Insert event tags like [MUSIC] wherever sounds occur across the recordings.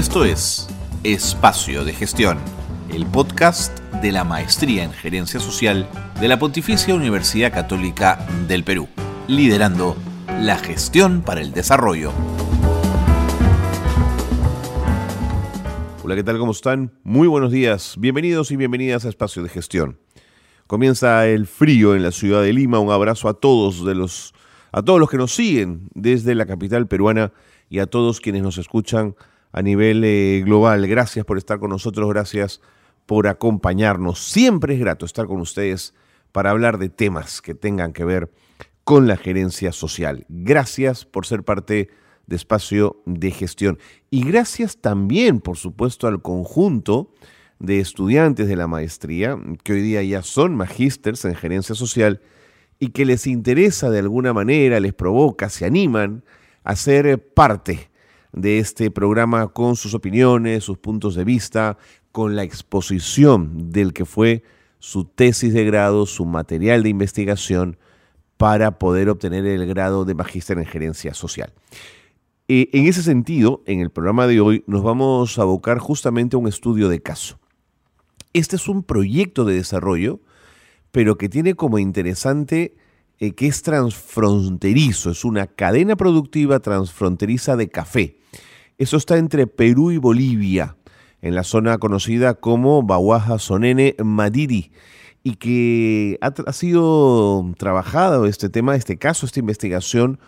Esto es Espacio de Gestión, el podcast de la Maestría en Gerencia Social de la Pontificia Universidad Católica del Perú, liderando la gestión para el desarrollo. Hola, ¿qué tal? ¿Cómo están? Muy buenos días. Bienvenidos y bienvenidas a Espacio de Gestión. Comienza el frío en la ciudad de Lima. Un abrazo a todos de los a todos los que nos siguen desde la capital peruana y a todos quienes nos escuchan a nivel eh, global. Gracias por estar con nosotros, gracias por acompañarnos. Siempre es grato estar con ustedes para hablar de temas que tengan que ver con la gerencia social. Gracias por ser parte de espacio de gestión. Y gracias también, por supuesto, al conjunto de estudiantes de la maestría, que hoy día ya son magísters en gerencia social y que les interesa de alguna manera, les provoca, se animan a ser parte de este programa con sus opiniones, sus puntos de vista, con la exposición del que fue su tesis de grado, su material de investigación para poder obtener el grado de magíster en gerencia social. Eh, en ese sentido, en el programa de hoy nos vamos a abocar justamente a un estudio de caso. Este es un proyecto de desarrollo pero que tiene como interesante eh, que es transfronterizo, es una cadena productiva transfronteriza de café. Eso está entre Perú y Bolivia, en la zona conocida como Bahuaja Sonene Madidi, y que ha sido trabajado este tema, este caso, esta investigación,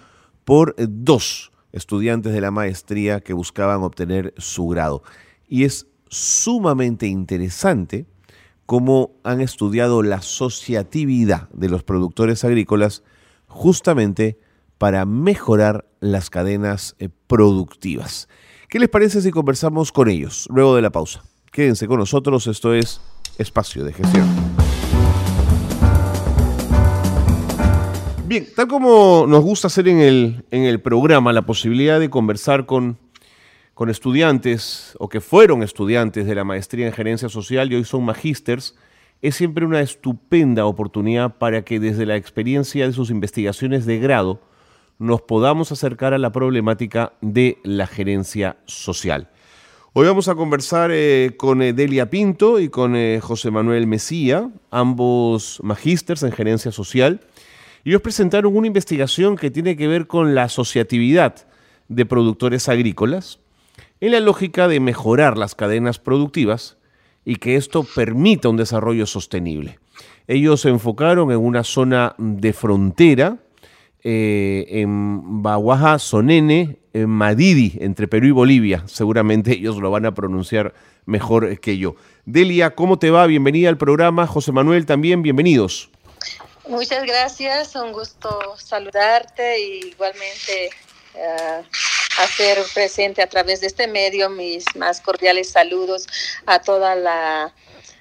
por dos estudiantes de la maestría que buscaban obtener su grado. Y es sumamente interesante cómo han estudiado la asociatividad de los productores agrícolas justamente para mejorar las cadenas eh, productivas. ¿Qué les parece si conversamos con ellos luego de la pausa? Quédense con nosotros, esto es Espacio de Gestión. Bien, tal como nos gusta hacer en el, en el programa, la posibilidad de conversar con con estudiantes o que fueron estudiantes de la maestría en gerencia social y hoy son magísters, es siempre una estupenda oportunidad para que desde la experiencia de sus investigaciones de grado nos podamos acercar a la problemática de la gerencia social. Hoy vamos a conversar eh, con eh, Delia Pinto y con eh, José Manuel Mesía, ambos magísters en gerencia social. Y ellos presentaron una investigación que tiene que ver con la asociatividad de productores agrícolas, en la lógica de mejorar las cadenas productivas y que esto permita un desarrollo sostenible. Ellos se enfocaron en una zona de frontera, eh, en Baguaja, Sonene, en Madidi, entre Perú y Bolivia. Seguramente ellos lo van a pronunciar mejor que yo. Delia, ¿cómo te va? Bienvenida al programa. José Manuel también, bienvenidos. Muchas gracias, un gusto saludarte y igualmente uh, hacer presente a través de este medio mis más cordiales saludos a toda la,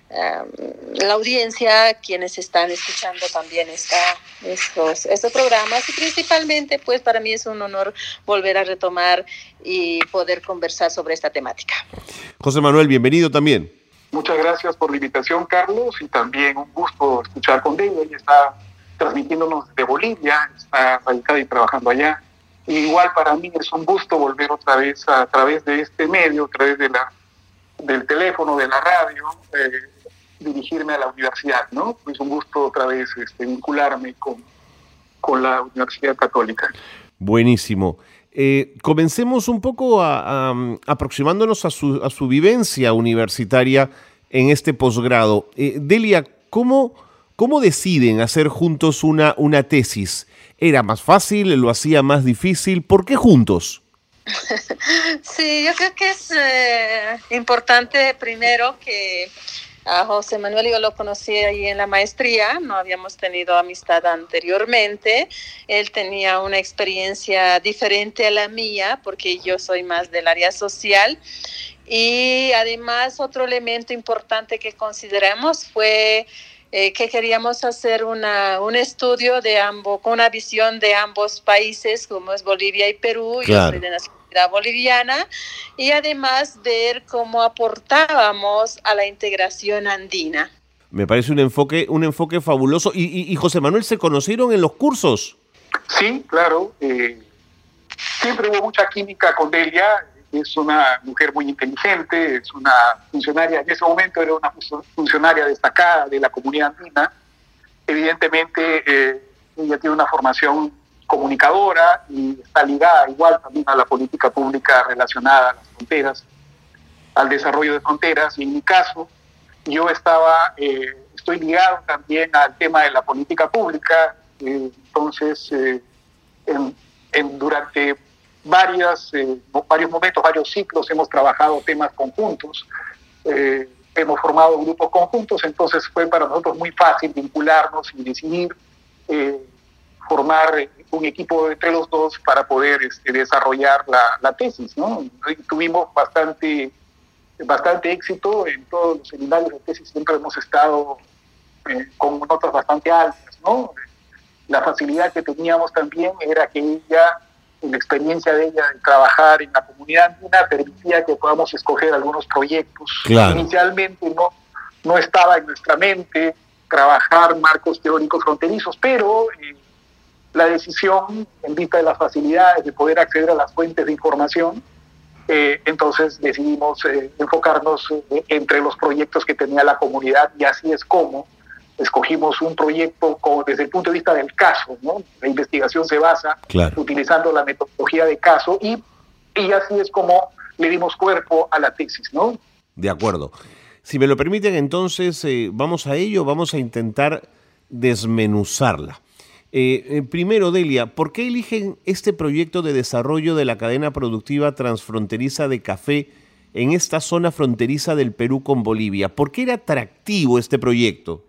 la audiencia, quienes están escuchando también esta, estos, estos programas y principalmente pues para mí es un honor volver a retomar y poder conversar sobre esta temática. José Manuel, bienvenido también. Muchas gracias por la invitación, Carlos, y también un gusto escuchar con. Ella está transmitiéndonos de Bolivia, está radicada y trabajando allá igual para mí es un gusto volver otra vez a, través de este medio, a través de la, del teléfono, de la radio, eh, dirigirme a la universidad, ¿no? Es un gusto otra vez este, vincularme con, con la Universidad Católica. Buenísimo. Eh, comencemos un poco a, aproximándonos a su, a su, vivencia universitaria en este posgrado. Eh, Delia, ¿cómo, ¿cómo deciden hacer juntos una, una tesis? ¿Era más fácil? ¿Lo hacía más difícil? ¿Por qué juntos? [LAUGHS] Sí, yo creo que es eh, importante primero que a José Manuel yo lo conocí ahí en la maestría, no habíamos tenido amistad anteriormente. Él tenía una experiencia diferente a la mía porque yo soy más del área social. Y además otro elemento importante que consideramos fue eh, que queríamos hacer una, un estudio de ambos, con una visión de ambos países, como es Bolivia y Perú, yo soy de nacionalidad boliviana, y además ver cómo aportábamos a la integración andina. Me parece un enfoque, un enfoque fabuloso. ¿Y, y, José Manuel se conocieron en los cursos? Sí, claro. Eh, siempre hubo mucha química con Delia. Es una mujer muy inteligente, es una funcionaria, en ese momento era una funcionaria destacada de la comunidad andina. Evidentemente, eh, ella tiene una formación comunicadora y está ligada igual también a la política pública relacionada a las fronteras, al desarrollo de fronteras. Y en mi caso, yo estaba, eh, estoy ligado también al tema de la política pública. Eh, entonces, en, durante varias, eh, varios momentos, varios ciclos hemos trabajado temas conjuntos, eh, hemos formado grupos conjuntos, entonces fue para nosotros muy fácil vincularnos y decidir eh, formar un equipo entre los dos para poder este, desarrollar la, la tesis. ¿no? tuvimos bastante, bastante éxito en todos los seminarios de tesis, siempre hemos estado con notas bastante altas. ¿no? La facilidad que teníamos también era que ella la experiencia de ella de trabajar en la comunidad andina permitía que podamos escoger algunos proyectos. Inicialmente no, no estaba en nuestra mente trabajar marcos teóricos fronterizos, pero eh, la decisión, en vista de las facilidades de poder acceder a las fuentes de información, eh, entonces decidimos eh, enfocarnos entre los proyectos que tenía la comunidad y así es como escogimos un proyecto desde el punto de vista del caso, ¿no? La investigación se basa utilizando la metodología de caso y, y así es como le dimos cuerpo a la tesis, ¿no? De acuerdo. Si me lo permiten, entonces eh, vamos a ello, vamos a intentar desmenuzarla. Eh, eh, primero, Delia, ¿por qué eligen este proyecto de desarrollo de la cadena productiva transfronteriza de café en esta zona fronteriza del Perú con Bolivia? ¿Por qué era atractivo este proyecto?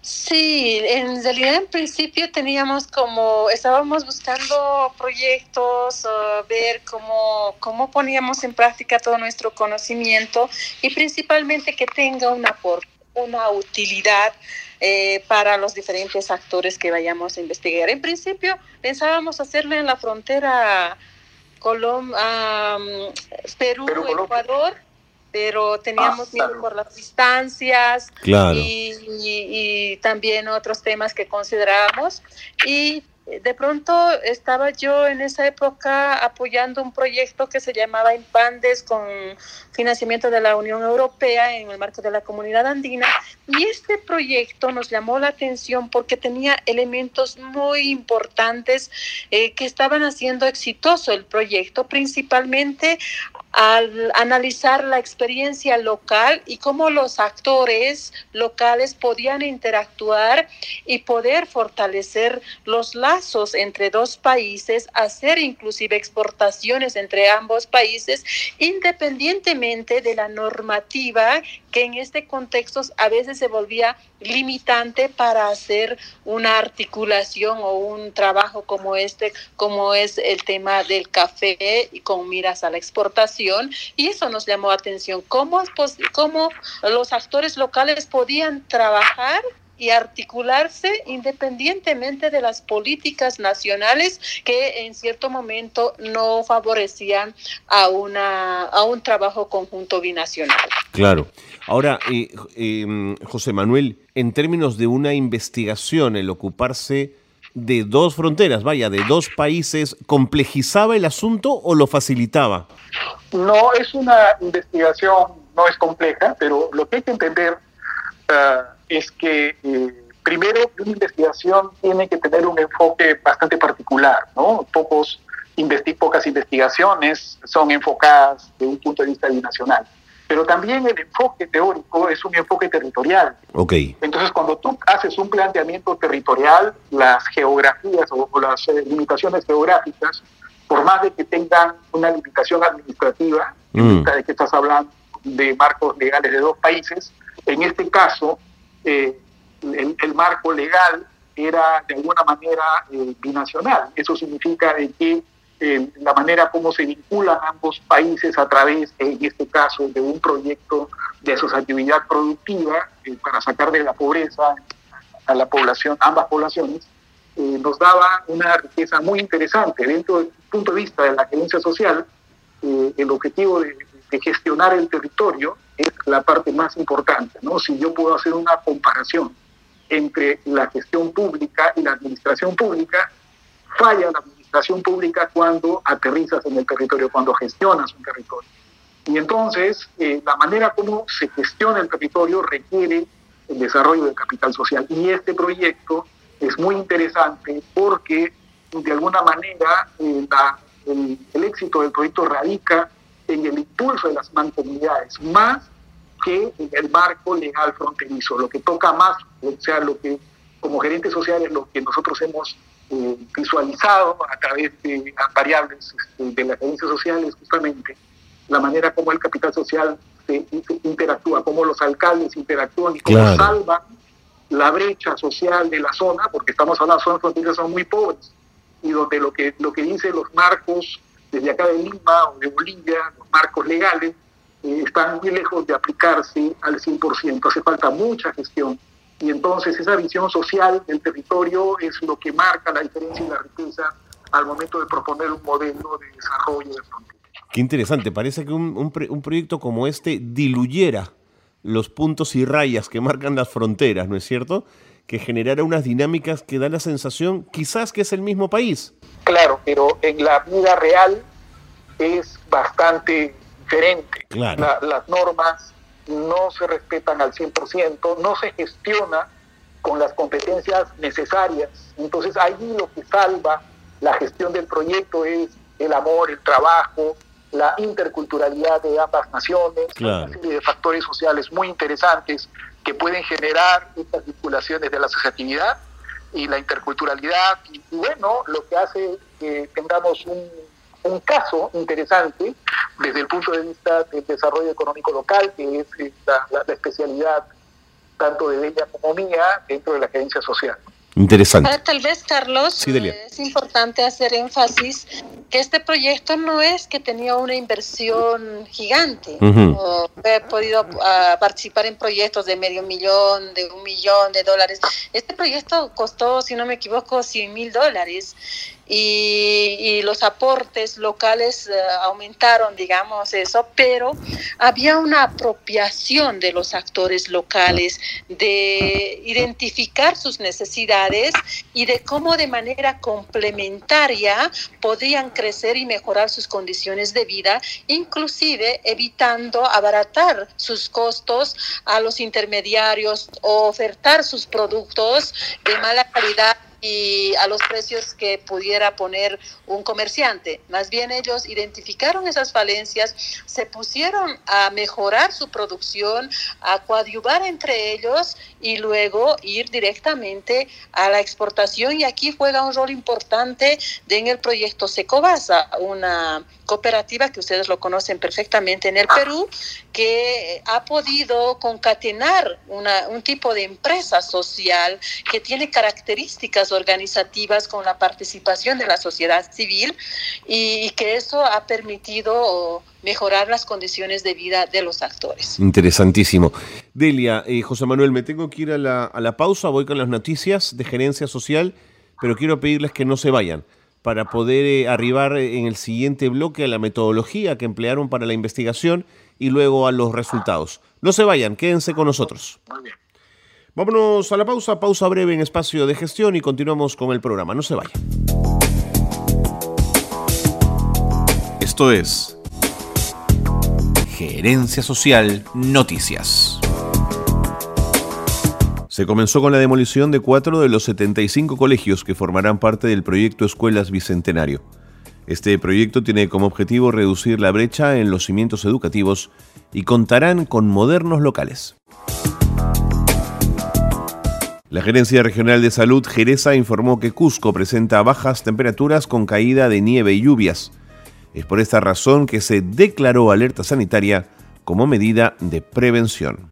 Sí, en realidad en principio teníamos como, estábamos buscando proyectos, uh, ver cómo, cómo poníamos en práctica todo nuestro conocimiento y principalmente que tenga una, una utilidad eh, para los diferentes actores que vayamos a investigar. En principio pensábamos hacerlo en la frontera Colom Perú, Ecuador pero teníamos miedo por las distancias y, también otros temas que considerábamos. Y de pronto estaba yo en esa época apoyando un proyecto que se llamaba Impandes con financiamiento de la Unión Europea en el marco de la comunidad andina. Y este proyecto nos llamó la atención porque tenía elementos muy importantes eh, que estaban haciendo exitoso el proyecto, principalmente al analizar la experiencia local y cómo los actores locales podían interactuar y poder fortalecer los lazos entre dos países, hacer inclusive exportaciones entre ambos países, independientemente de la normativa que en este contexto a veces se volvía limitante para hacer una articulación o un trabajo como este, como es el tema del café y con miras a la exportación. Y eso nos llamó atención, cómo, cómo los actores locales podían trabajar y articularse independientemente de las políticas nacionales que en cierto momento no favorecían a una a un trabajo conjunto binacional. Claro. Ahora, eh, em, José Manuel, en términos de una investigación, el ocuparse de dos fronteras, vaya, de dos países, ¿complejizaba el asunto o lo facilitaba? No, es una investigación, no es compleja, pero lo que hay que entender uh, es que eh, primero una investigación tiene que tener un enfoque bastante particular, ¿no? Pocos pocas investigaciones son enfocadas de un punto de vista binacional. Pero también el enfoque teórico es un enfoque territorial. Okay. Entonces, cuando tú haces un planteamiento territorial, las geografías o, las eh, limitaciones geográficas, por más de que tengan una limitación administrativa, mm. de que estás hablando de marcos legales de dos países, en este caso eh, el, marco legal era de alguna manera eh, binacional. Eso significa de que eh, la manera como se vinculan ambos países a través, en este caso, de un proyecto de asociatividad productiva para sacar de la pobreza a la población, ambas poblaciones, nos daba una riqueza muy interesante. Dentro del punto de vista de la gerencia social, el objetivo de, de gestionar el territorio es la parte más importante, ¿no? Si yo puedo hacer una comparación entre la gestión pública y la administración pública, falla la administración administración pública cuando aterrizas en el territorio, cuando gestionas un territorio. Y entonces, eh, la manera como se gestiona el territorio requiere el desarrollo del capital social. Y este proyecto es muy interesante porque, de alguna manera, eh, el, el, éxito del proyecto radica en el impulso de las mancomunidades, más que en el marco legal fronterizo, lo que toca más, o sea, lo que como gerentes sociales, lo que nosotros hemos eh, visualizado a través de variables este, de las gerencias sociales, justamente, la manera como el capital social se, interactúa, cómo los alcaldes interactúan y cómo salvan la brecha social de la zona, porque estamos hablando de zonas fronterizas son muy pobres, y donde lo que, lo que dicen los marcos desde acá de Lima o de Bolivia, los marcos legales, eh, están muy lejos de aplicarse al 100%. Hace falta mucha gestión. Y entonces esa visión social del territorio es lo que marca la diferencia y la riqueza al momento de proponer un modelo de desarrollo de frontera. Qué interesante, parece que un, un, proyecto como este diluyera los puntos y rayas que marcan las fronteras, ¿no es cierto? Que generara unas dinámicas que da la sensación quizás que es el mismo país. Claro, pero en la vida real es bastante diferente. las normas no se respetan al 100%, no se gestiona con las competencias necesarias. Entonces ahí lo que salva la gestión del proyecto es el amor, el trabajo, la interculturalidad de ambas naciones, una serie de factores sociales muy interesantes que pueden generar estas vinculaciones de la asociatividad y la interculturalidad. Y, bueno, lo que hace que tengamos un, un, caso interesante desde el punto de vista del desarrollo económico local, que es la, la, la especialidad tanto de ella como mía dentro de la gerencia social. Interesante. Tal vez, Carlos, es importante hacer énfasis que este proyecto no es que tenía una inversión gigante. he podido ah, participar en proyectos de medio millón, de un millón de dólares. Este proyecto costó, si no me equivoco, 100 mil dólares y, los aportes locales eh, aumentaron, digamos eso, pero había una apropiación de los actores locales, de identificar sus necesidades y de cómo de manera complementaria podían crecer y mejorar sus condiciones de vida, inclusive evitando abaratar sus costos a los intermediarios o ofertar sus productos de mala calidad y a los precios que pudiera poner un comerciante. Más bien ellos identificaron esas falencias, se pusieron a mejorar su producción, a coadyuvar entre ellos y luego ir directamente a la exportación. Y aquí juega un rol importante en el proyecto Secobasa, una cooperativa que ustedes lo conocen perfectamente en el Perú, que ha podido concatenar una, un tipo de empresa social que tiene características organizativas con la participación de la sociedad civil y, que eso ha permitido mejorar las condiciones de vida de los actores. Interesantísimo. Delia, eh, José Manuel, me tengo que ir a la, a la pausa, voy con las noticias de gerencia social, pero quiero pedirles que no se vayan para poder eh, arribar en el siguiente bloque a la metodología que emplearon para la investigación y luego a los resultados. No se vayan, quédense con nosotros. Vámonos a la pausa, pausa breve en espacio de gestión y continuamos con el programa. No se vayan. Esto es Gerencia Social Noticias. Se comenzó con la demolición de cuatro de los 75 colegios que formarán parte del proyecto Escuelas Bicentenario. Este proyecto tiene como objetivo reducir la brecha en los cimientos educativos y contarán con modernos locales. La Gerencia Regional de Salud Jereza informó que Cusco presenta bajas temperaturas con caída de nieve y lluvias. Es por esta razón que se declaró alerta sanitaria como medida de prevención.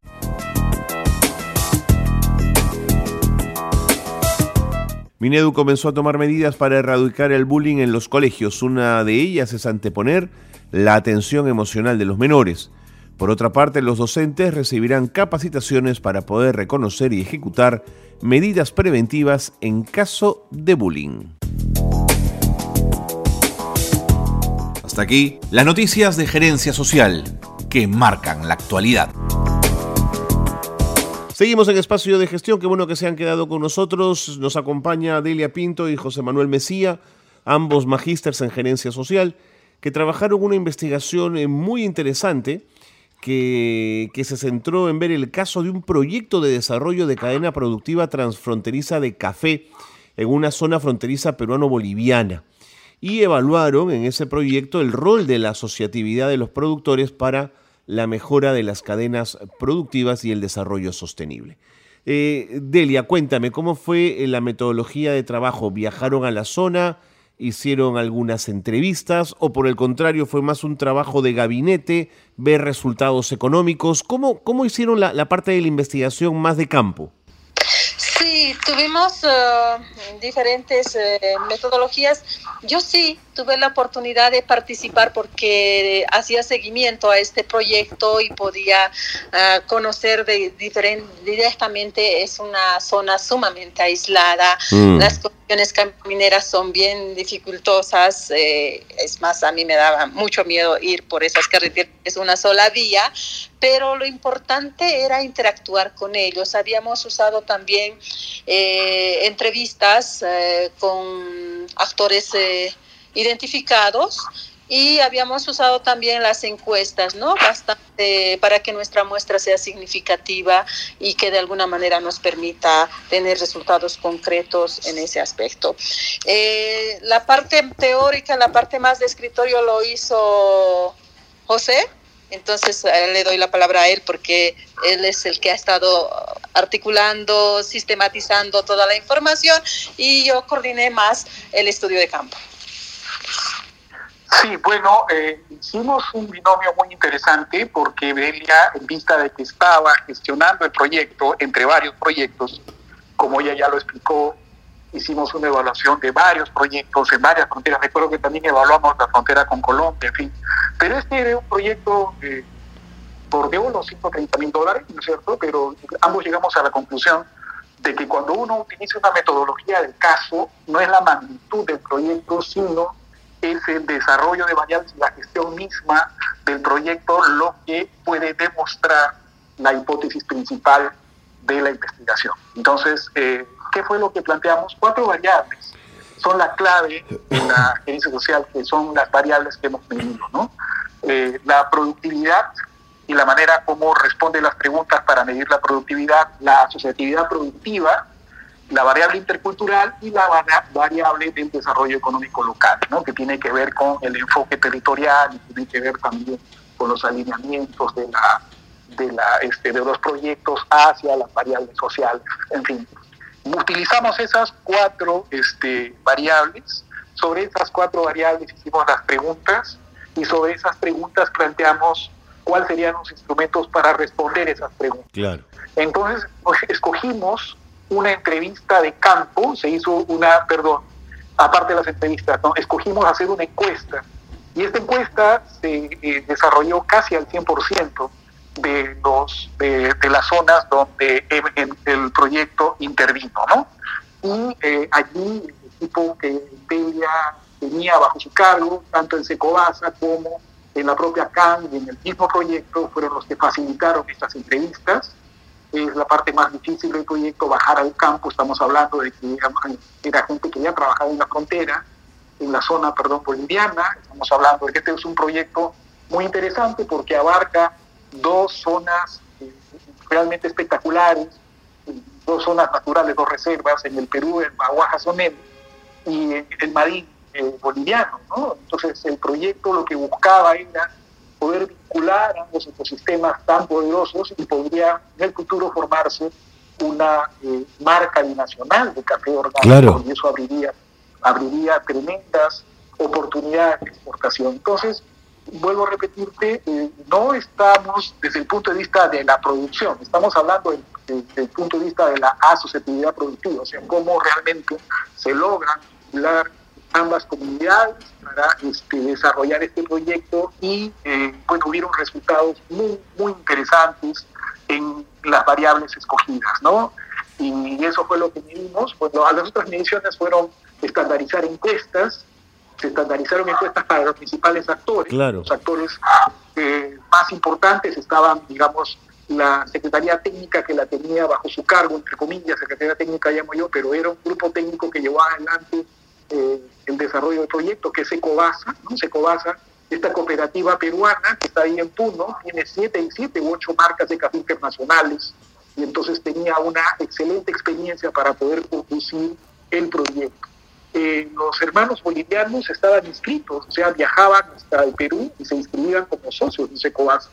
Minedu comenzó a tomar medidas para erradicar el bullying en los colegios. Una de ellas es anteponer la atención emocional de los menores. Por otra parte, los docentes recibirán capacitaciones para poder reconocer y ejecutar medidas preventivas en caso de bullying. Hasta aquí las noticias de gerencia social que marcan la actualidad. Seguimos en espacio de gestión, qué bueno que se han quedado con nosotros. Nos acompaña Delia Pinto y José Manuel Mesía. ambos magísters en gerencia social, que trabajaron una investigación eh, muy interesante que, se centró en ver el caso de un proyecto de desarrollo de cadena productiva transfronteriza de café en una zona fronteriza peruano-boliviana. Y evaluaron en ese proyecto el rol de la asociatividad de los productores para la mejora de las cadenas productivas y el desarrollo sostenible. Eh, Delia, cuéntame, ¿cómo fue la metodología de trabajo? ¿Viajaron a la zona? Hicieron algunas entrevistas o por el contrario fue más un trabajo de gabinete, ver resultados económicos? ¿Cómo, cómo hicieron la, la parte de la investigación más de campo? Sí, tuvimos uh, diferentes uh, metodologías. Yo sí tuve la oportunidad de participar porque hacía seguimiento a este proyecto y podía uh, conocer de diferente, directamente. Es una zona sumamente aislada. Mm. Las condiciones camineras son bien dificultosas. Eh, es más, a mí me daba mucho miedo ir por esas carreteras. Es una sola vía, pero lo importante era interactuar con ellos. Habíamos usado también eh, entrevistas eh, con actores eh, identificados y habíamos usado también las encuestas, ¿no? Bastante para que nuestra muestra sea significativa y que de alguna manera nos permita tener resultados concretos en ese aspecto. Eh, la parte teórica, la parte más de escritorio lo hizo José, entonces le doy la palabra a él porque él es el que ha estado articulando, sistematizando toda la información y yo coordiné más el estudio de campo. Sí, bueno, eh, hicimos un binomio muy interesante porque Belia, en vista de que estaba gestionando el proyecto, entre varios proyectos, como ella ya lo explicó, hicimos una evaluación de varios proyectos en varias fronteras. Recuerdo que también evaluamos la frontera con Colombia, en fin. Pero este era un proyecto eh, bordeó los 130 mil dólares, ¿no es cierto? Pero ambos llegamos a la conclusión de que cuando uno utiliza una metodología del caso, no es la magnitud del proyecto, sino es el desarrollo de variables y la gestión misma del proyecto lo que puede demostrar la hipótesis principal de la investigación. Entonces, eh, ¿qué fue lo que planteamos? Cuatro variables son la clave en la [LAUGHS] gerencia social, que son las variables que hemos tenido, ¿no? Eh, la productividad y la manera como responde las preguntas para medir la productividad, la asociatividad productiva, la variable intercultural y la variable del desarrollo económico local, ¿no? que tiene que ver con el enfoque territorial y tiene que ver también con los alineamientos de, la, de, la, este, de los proyectos hacia las variables sociales. En fin, utilizamos esas cuatro este, variables. Sobre esas cuatro variables hicimos las preguntas y sobre esas preguntas planteamos cuáles serían los instrumentos para responder esas preguntas. Claro. Entonces, pues, escogimos una entrevista de campo, se hizo una, perdón, aparte de las entrevistas, ¿no? escogimos hacer una encuesta. Y esta encuesta se eh, desarrolló casi al 100% de, los, de, las zonas donde el, proyecto intervino. ¿no? Y eh, allí el equipo que tenía bajo su cargo, tanto en Secobasa como en la propia CAN y en el mismo proyecto, fueron los que facilitaron estas entrevistas es la parte más difícil del proyecto, bajar al campo, estamos hablando de que era, gente que ya trabajaba en la frontera, en la zona, perdón, boliviana, estamos hablando de que este es un proyecto muy interesante porque abarca dos zonas eh, realmente espectaculares, dos zonas naturales, dos reservas, en el Perú, el Maguaja Sonel y el Marín eh, boliviano, ¿no? Entonces el proyecto lo que buscaba era poder vincular ambos ecosistemas tan poderosos y podría en el futuro formarse una eh, marca binacional de café orgánico y eso abriría, abriría tremendas oportunidades de exportación. Entonces, vuelvo a repetirte, eh, no estamos desde el punto de vista de la producción, estamos hablando desde el punto de vista de la asociatividad productiva, o sea, cómo realmente se logran vincular ambas comunidades para este, desarrollar este proyecto y eh, bueno, hubieron resultados muy, muy interesantes en las variables escogidas, ¿no? Y eso fue lo que medimos. Bueno, las otras mediciones fueron estandarizar encuestas, se estandarizaron encuestas para los principales actores. Los actores eh, más importantes estaban, digamos, la Secretaría Técnica que la tenía bajo su cargo, entre comillas, Secretaría Técnica llamo yo, pero era un grupo técnico que llevaba adelante eh, el desarrollo del proyecto, que es Ecobasa, ¿no? Ecobasa, esta cooperativa peruana que está ahí en Puno, tiene siete, siete u ocho marcas de café internacionales, y entonces tenía una excelente experiencia para poder conducir el proyecto. Eh, los hermanos bolivianos estaban inscritos, o sea, viajaban hasta el Perú y se inscribían como socios de Secobasa.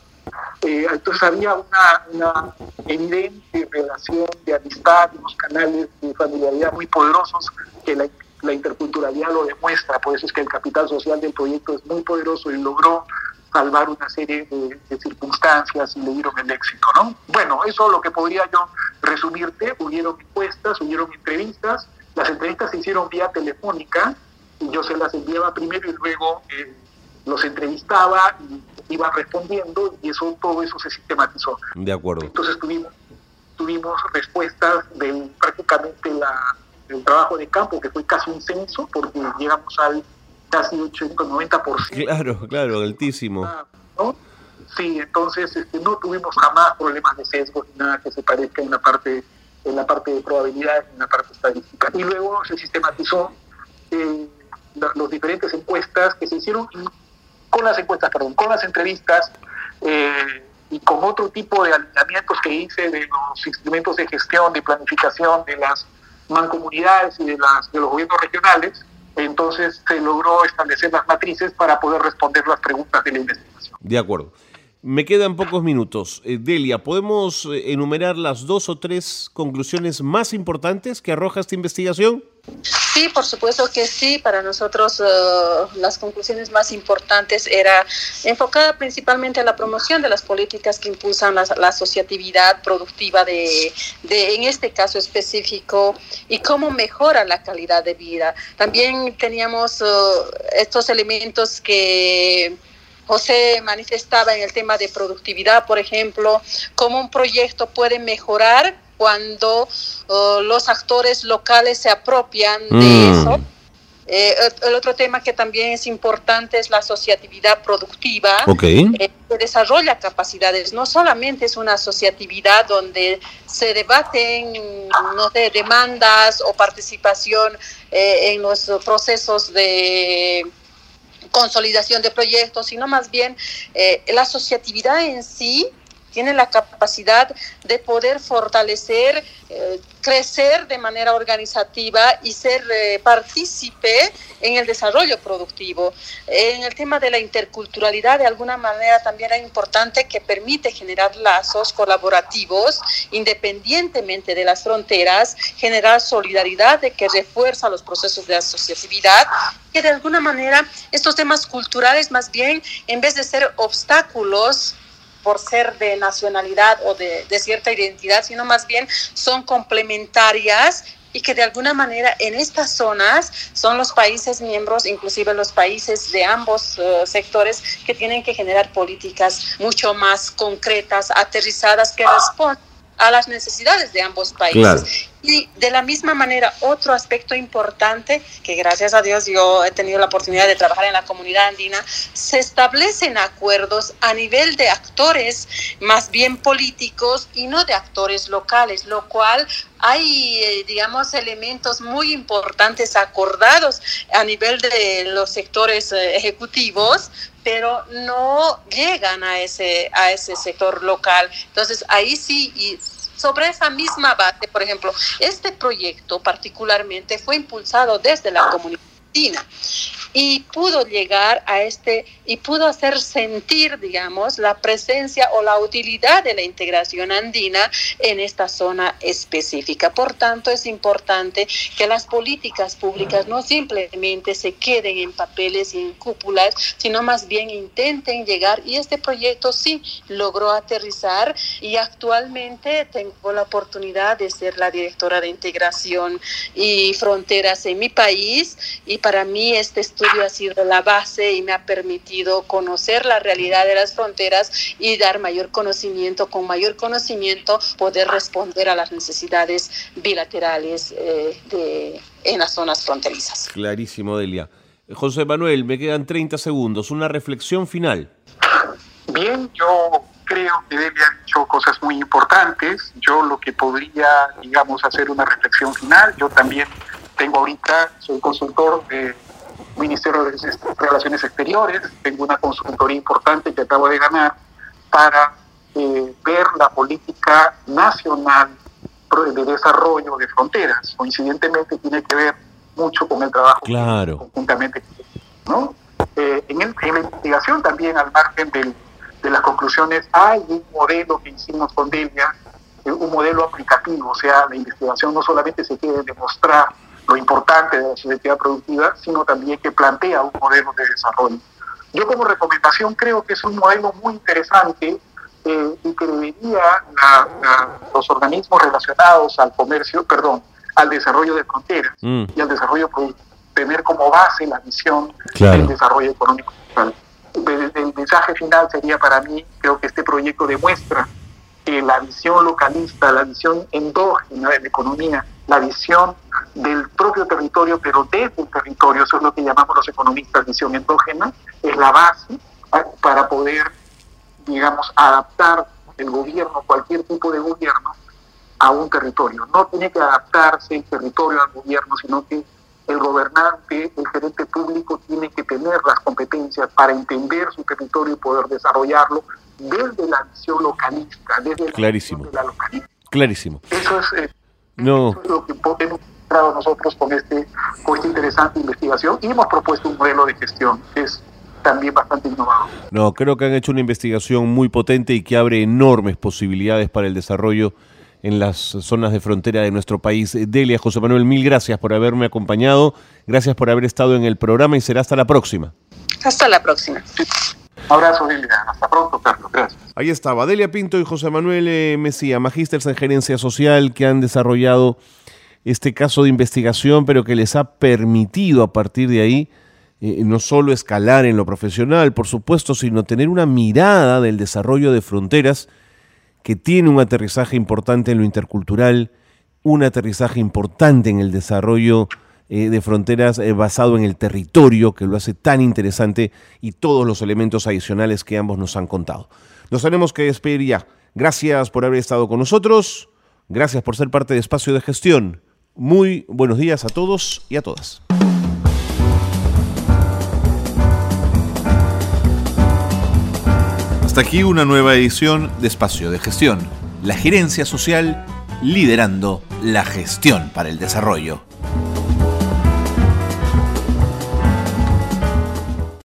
Eh, entonces había una, una, evidente relación de amistad, unos canales de familiaridad muy poderosos que la, la, interculturalidad lo demuestra, por eso es que el capital social del proyecto es muy poderoso y logró salvar una serie de, de circunstancias y le dieron el éxito, ¿no? Bueno, eso es lo que podría yo resumirte, hubieron encuestas, hubieron entrevistas, las entrevistas se hicieron vía telefónica y yo se las enviaba primero y luego eh, los entrevistaba y iban respondiendo y eso todo eso se sistematizó. De acuerdo. Entonces tuvimos, tuvimos respuestas de prácticamente la, el trabajo de campo, que fue casi un censo, porque llegamos al casi 80, 90%. Claro, claro, altísimo. ¿no? Sí, entonces este, no tuvimos jamás problemas de sesgos ni nada que se parezca en la parte en la parte de probabilidades, en la parte estadística. Y luego se sistematizó eh, las diferentes encuestas que se hicieron con las encuestas, perdón, con las entrevistas eh, y con otro tipo de alineamientos que hice de los instrumentos de gestión, de planificación de las mancomunidades y de, las, de los gobiernos regionales. Entonces se logró establecer las matrices para poder responder las preguntas de la investigación. De acuerdo. Me quedan pocos minutos. Eh, Delia, ¿podemos eh, enumerar las dos o tres conclusiones más importantes que arroja esta investigación? Sí, por supuesto que sí. Para nosotros uh, las conclusiones más importantes era enfocada principalmente a la promoción de las políticas que impulsan la, asociatividad productiva de, de, en este caso específico, y cómo mejora la calidad de vida. También teníamos uh, estos elementos que José manifestaba en el tema de productividad, por ejemplo, cómo un proyecto puede mejorar cuando uh, los actores locales se apropian de mm. eso. Eh, el otro tema que también es importante es la asociatividad productiva, okay. eh, que desarrolla capacidades. No solamente es una asociatividad donde se debaten no sé, demandas o participación eh, en los procesos de consolidación de proyectos, sino más bien eh, la asociatividad en sí tiene la capacidad de poder fortalecer, eh, crecer de manera organizativa y ser eh, partícipe en el desarrollo productivo. En el tema de la interculturalidad, de alguna manera también es importante que permite generar lazos colaborativos independientemente de las fronteras, generar solidaridad de que refuerza los procesos de asociatividad, que de alguna manera estos temas culturales más bien, en vez de ser obstáculos, por ser de nacionalidad o de, cierta identidad, sino más bien son complementarias y que de alguna manera en estas zonas son los países miembros, inclusive los países de ambos uh, sectores, que tienen que generar políticas mucho más concretas, aterrizadas, que respondan a las necesidades de ambos países. Y de la misma manera, otro aspecto importante, que gracias a Dios yo he tenido la oportunidad de trabajar en la comunidad andina, se establecen acuerdos a nivel de actores más bien políticos y no de actores locales, lo cual hay, eh, digamos, elementos muy importantes acordados a nivel de los sectores eh, ejecutivos, pero no llegan a ese, a ese sector local. Entonces, ahí sí, y sobre esa misma base, por ejemplo, este proyecto particularmente fue impulsado desde la comunidad y pudo llegar a este y pudo hacer sentir, digamos, la presencia o la utilidad de la integración andina en esta zona específica. Por tanto, es importante que las políticas públicas no simplemente se queden en papeles y en cúpulas, sino más bien intenten llegar y este proyecto sí logró aterrizar y actualmente tengo la oportunidad de ser la directora de integración y fronteras en mi país y para mí este estudio ha sido la base y me ha permitido conocer la realidad de las fronteras y dar mayor conocimiento, con mayor conocimiento poder responder a las necesidades bilaterales eh, de, en las zonas fronterizas. Clarísimo, Delia. José Manuel, me quedan 30 segundos, una reflexión final. Bien, yo creo que Delia ha dicho cosas muy importantes. Yo lo que podría, digamos, hacer una reflexión final, yo también tengo ahorita, soy consultor del Ministerio de Relaciones Exteriores, tengo una consultoría importante que acabo de ganar para eh, ver la política nacional de desarrollo de fronteras. Coincidentemente tiene que ver mucho con el trabajo claro. conjuntamente. ¿no? Eh, en, el, en, la investigación también, al margen del, de las conclusiones, hay un modelo que hicimos con Delia, eh, un modelo aplicativo, o sea, la investigación no solamente se quiere demostrar lo importante de la sociedad productiva, sino también que plantea un modelo de desarrollo. Yo como recomendación creo que es un modelo muy interesante eh, y que debería los organismos relacionados al comercio, perdón, al desarrollo de fronteras mm. y al desarrollo tener como base la visión del desarrollo económico. El, el, mensaje final sería para mí, creo que este proyecto demuestra que la visión localista, la visión endógena de la economía, la visión del propio territorio, pero desde el territorio, eso es lo que llamamos los economistas visión endógena, es la base para poder digamos, adaptar el gobierno, cualquier tipo de gobierno, a un territorio. No tiene que adaptarse el territorio al gobierno, sino que el gobernante, el gerente público tiene que tener las competencias para entender su territorio y poder desarrollarlo desde la visión localista, desde Clarísimo. la, localista. Clarísimo. Eso es, eh, no. lo que hemos encontrado nosotros con, este, con esta interesante investigación y hemos propuesto un modelo de gestión que es también bastante innovado. No, creo que han hecho una investigación muy potente y que abre enormes posibilidades para el desarrollo en las zonas de frontera de nuestro país. Delia, José Manuel, mil gracias por haberme acompañado, gracias por haber estado en el programa y será hasta la próxima. Hasta la próxima. Abrazo, Delia. Hasta pronto, Carlos. Gracias. Ahí estaba Delia Pinto y José Manuel eh, Mesía, magísteres en gerencia social, que han desarrollado este caso de investigación, pero que les ha permitido a partir de ahí eh, no solo escalar en lo profesional, por supuesto, sino tener una mirada del desarrollo de fronteras que tiene un aterrizaje importante en lo intercultural, un aterrizaje importante en el desarrollo eh, de fronteras eh, basado en el territorio, que lo hace tan interesante, y todos los elementos adicionales que ambos nos han contado. Nos tenemos que despedir ya. Gracias por haber estado con nosotros, gracias por ser parte de Espacio de Gestión. Muy buenos días a todos y a todas. Hasta aquí una nueva edición de Espacio de Gestión, la gerencia social liderando la gestión para el desarrollo.